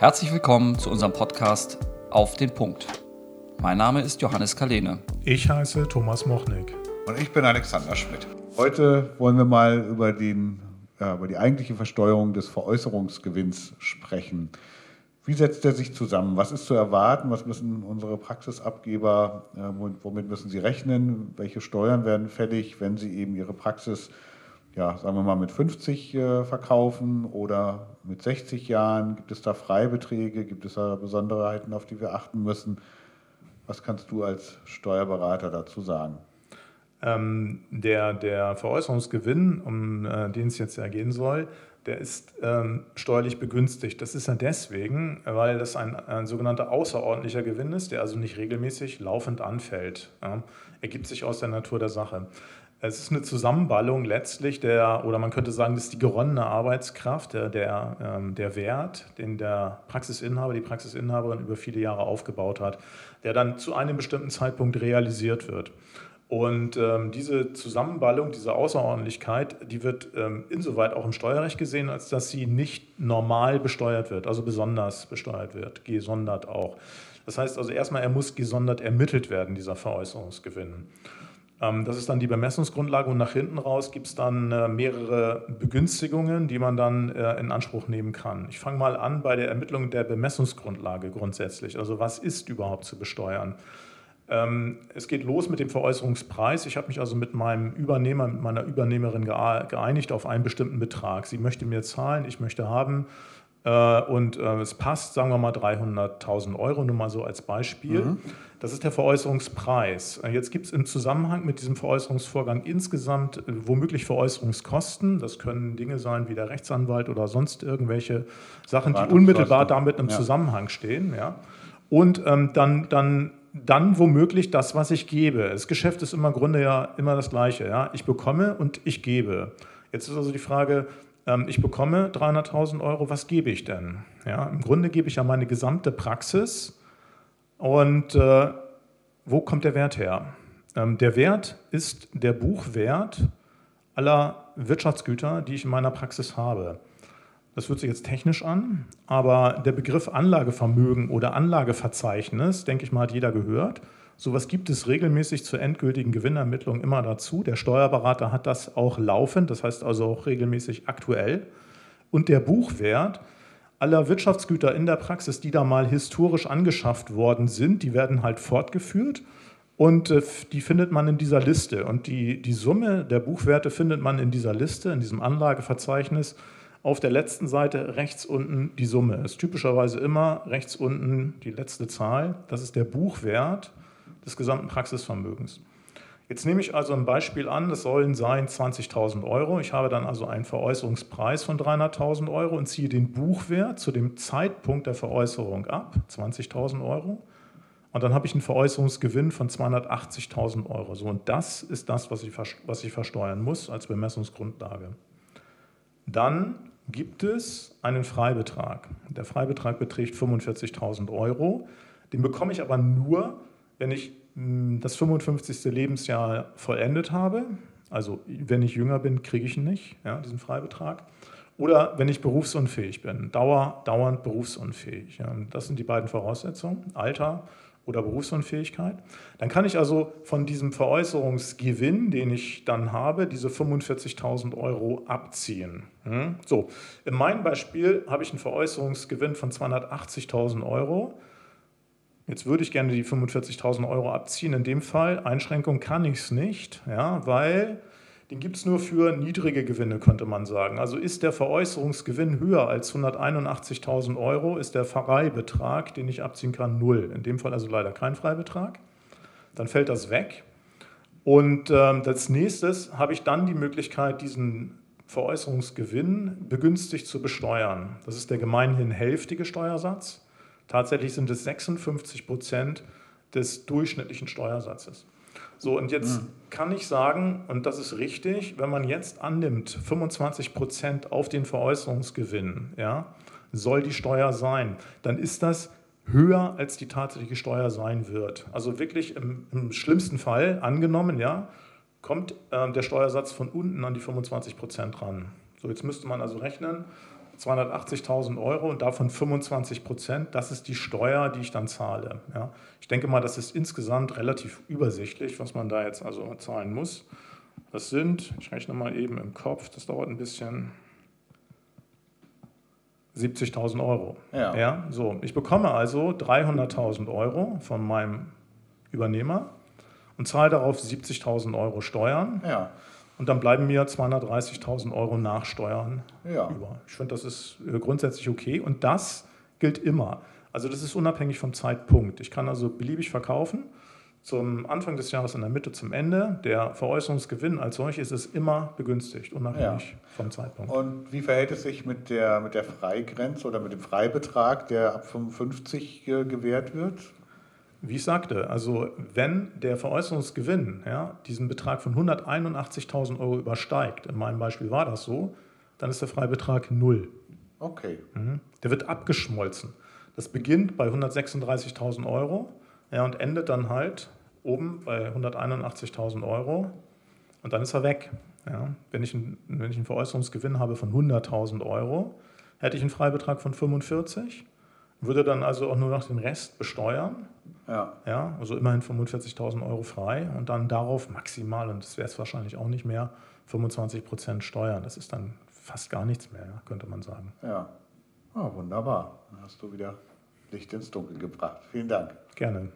Herzlich willkommen zu unserem Podcast Auf den Punkt. Mein Name ist Johannes Kalene. Ich heiße Thomas Mochnik. Und ich bin Alexander Schmidt. Heute wollen wir mal über, den, ja, über die eigentliche Versteuerung des Veräußerungsgewinns sprechen. Wie setzt er sich zusammen? Was ist zu erwarten? Was müssen unsere Praxisabgeber, äh, womit müssen sie rechnen? Welche Steuern werden fällig, wenn sie eben ihre Praxis ja, sagen wir mal, mit 50 äh, verkaufen oder mit 60 Jahren? Gibt es da Freibeträge? Gibt es da Besonderheiten, auf die wir achten müssen? Was kannst du als Steuerberater dazu sagen? Ähm, der, der Veräußerungsgewinn, um äh, den es jetzt ja gehen soll, der ist ähm, steuerlich begünstigt. Das ist ja deswegen, weil das ein, ein, sogenannter außerordentlicher Gewinn ist, der also nicht regelmäßig laufend anfällt. Ja, ergibt sich aus der Natur der Sache. Es ist eine Zusammenballung letztlich der, oder man könnte sagen, das ist die geronnene Arbeitskraft, der, der, ähm, der Wert, den der Praxisinhaber, die Praxisinhaberin über viele Jahre aufgebaut hat, der dann zu einem bestimmten Zeitpunkt realisiert wird. Und ähm, diese Zusammenballung, diese Außerordentlichkeit, die wird ähm, insoweit auch im Steuerrecht gesehen, als dass sie nicht normal besteuert wird, also besonders besteuert wird, gesondert auch. Das heißt also erstmal, er muss gesondert ermittelt werden, dieser Veräußerungsgewinn. Ähm, das ist dann die Bemessungsgrundlage und nach hinten raus gibt es dann äh, mehrere Begünstigungen, die man dann äh, in Anspruch nehmen kann. Ich fange mal an bei der Ermittlung der Bemessungsgrundlage grundsätzlich. Also was ist überhaupt zu besteuern? Ähm, es geht los mit dem Veräußerungspreis. Ich habe mich also mit meinem Übernehmer, mit meiner Übernehmerin geeinigt auf einen bestimmten Betrag. Sie möchte mir zahlen, ich möchte haben äh, und äh, es passt, sagen wir mal 300.000 Euro, nur mal so als Beispiel. Mhm. Das ist der Veräußerungspreis. Äh, jetzt gibt es im Zusammenhang mit diesem Veräußerungsvorgang insgesamt womöglich Veräußerungskosten. Das können Dinge sein wie der Rechtsanwalt oder sonst irgendwelche Sachen, die unmittelbar damit im ja. Zusammenhang stehen. Ja. Und ähm, dann, dann, dann womöglich das, was ich gebe. Das Geschäft ist im Grunde ja immer das Gleiche. Ja. Ich bekomme und ich gebe. Jetzt ist also die Frage, ähm, ich bekomme 300.000 Euro, was gebe ich denn? Ja, Im Grunde gebe ich ja meine gesamte Praxis und äh, wo kommt der Wert her? Ähm, der Wert ist der Buchwert aller Wirtschaftsgüter, die ich in meiner Praxis habe. Das hört sich jetzt technisch an, aber der Begriff Anlagevermögen oder Anlageverzeichnis, denke ich mal, hat jeder gehört. Sowas gibt es regelmäßig zur endgültigen Gewinnermittlung immer dazu. Der Steuerberater hat das auch laufend, das heißt also auch regelmäßig aktuell. Und der Buchwert aller Wirtschaftsgüter in der Praxis, die da mal historisch angeschafft worden sind, die werden halt fortgeführt und äh, die findet man in dieser Liste. Und die, die Summe der Buchwerte findet man in dieser Liste, in diesem Anlageverzeichnis. Auf der letzten Seite rechts unten die Summe. Das ist typischerweise immer rechts unten die letzte Zahl. Das ist der Buchwert des gesamten Praxisvermögens. Jetzt nehme ich also ein Beispiel an, das sollen sein 20.000 Euro. Ich habe dann also einen Veräußerungspreis von 300.000 Euro und ziehe den Buchwert zu dem Zeitpunkt der Veräußerung ab, 20.000 Euro. Und dann habe ich einen Veräußerungsgewinn von 280.000 Euro. So, und das ist das, was ich, was ich versteuern muss als Bemessungsgrundlage. Dann gibt es einen Freibetrag. Der Freibetrag beträgt 45.000 Euro. Den bekomme ich aber nur, wenn ich hm, das 55. Lebensjahr vollendet habe, also wenn ich jünger bin, kriege ich ihn nicht, ja, diesen Freibetrag. Oder wenn ich berufsunfähig bin, dauer, dauernd berufsunfähig. Ja, das sind die beiden Voraussetzungen, Alter oder Berufsunfähigkeit. Dann kann ich also von diesem Veräußerungsgewinn, den ich dann habe, diese 45.000 Euro abziehen. Hm? So, in meinem Beispiel habe ich einen Veräußerungsgewinn von 280.000 Euro. Jetzt würde ich gerne die 45.000 Euro abziehen. In dem Fall, Einschränkung kann ich es nicht, ja, weil den gibt es nur für niedrige Gewinne, könnte man sagen. Also ist der Veräußerungsgewinn höher als 181.000 Euro, ist der Freibetrag, den ich abziehen kann, null. In dem Fall also leider kein Freibetrag. Dann fällt das weg. Und äh, als nächstes habe ich dann die Möglichkeit, diesen Veräußerungsgewinn begünstigt zu besteuern. Das ist der gemeinhin hälftige Steuersatz. Tatsächlich sind es 56 Prozent des durchschnittlichen Steuersatzes. So, und jetzt mhm. kann ich sagen, und das ist richtig, wenn man jetzt annimmt, 25 Prozent auf den Veräußerungsgewinn, ja, soll die Steuer sein, dann ist das höher, als die tatsächliche Steuer sein wird. Also wirklich im, im schlimmsten Fall angenommen, ja, kommt äh, der Steuersatz von unten an die 25 Prozent ran. So, jetzt müsste man also rechnen, 280.000 Euro und davon 25 Prozent, das ist die Steuer, die ich dann zahle. Ja. Ich denke mal, das ist insgesamt relativ übersichtlich, was man da jetzt also zahlen muss. Das sind, ich rechne mal eben im Kopf, das dauert ein bisschen, 70.000 Euro. Ja. ja. So, ich bekomme also 300.000 Euro von meinem Übernehmer und zahle darauf 70.000 Euro Steuern. Ja. Und dann bleiben mir 230.000 Euro Nachsteuern Ja. über. Ich finde, das ist äh, grundsätzlich okay und das gilt immer. Also das ist unabhängig vom Zeitpunkt. Ich kann also beliebig verkaufen. Zum Anfang des Jahres, in der Mitte, zum Ende. Der Veräußerungsgewinn als solches ist immer begünstigt, unabhängig vom Zeitpunkt. Und wie verhält es sich mit der, mit der Freigrenze oder mit dem Freibetrag, der ab 55 äh, gewährt wird? Wie ich sagte, also wenn der Veräußerungsgewinn ja, diesen Betrag von 181.000 Euro übersteigt, in meinem Beispiel war das so, dann ist der Freibetrag null. Okay. Mhm. Der wird abgeschmolzen. Das beginnt bei 136.000 Euro ja, und endet dann halt oben bei 181.000 Euro und dann ist er weg. Ja. Wenn, ich einen, wenn ich einen Veräußerungsgewinn habe von 100.000 Euro, hätte ich einen Freibetrag von 45, würde dann also auch nur noch den Rest besteuern. Ja. Ja, also immerhin 45.000 Euro frei und dann darauf maximal, und das wäre es wahrscheinlich auch nicht mehr, 25 Prozent Steuern. Das ist dann fast gar nichts mehr, könnte man sagen. Ja. Ah, wunderbar. Dann hast du wieder Licht ins Dunkel gebracht. Vielen Dank. Gerne.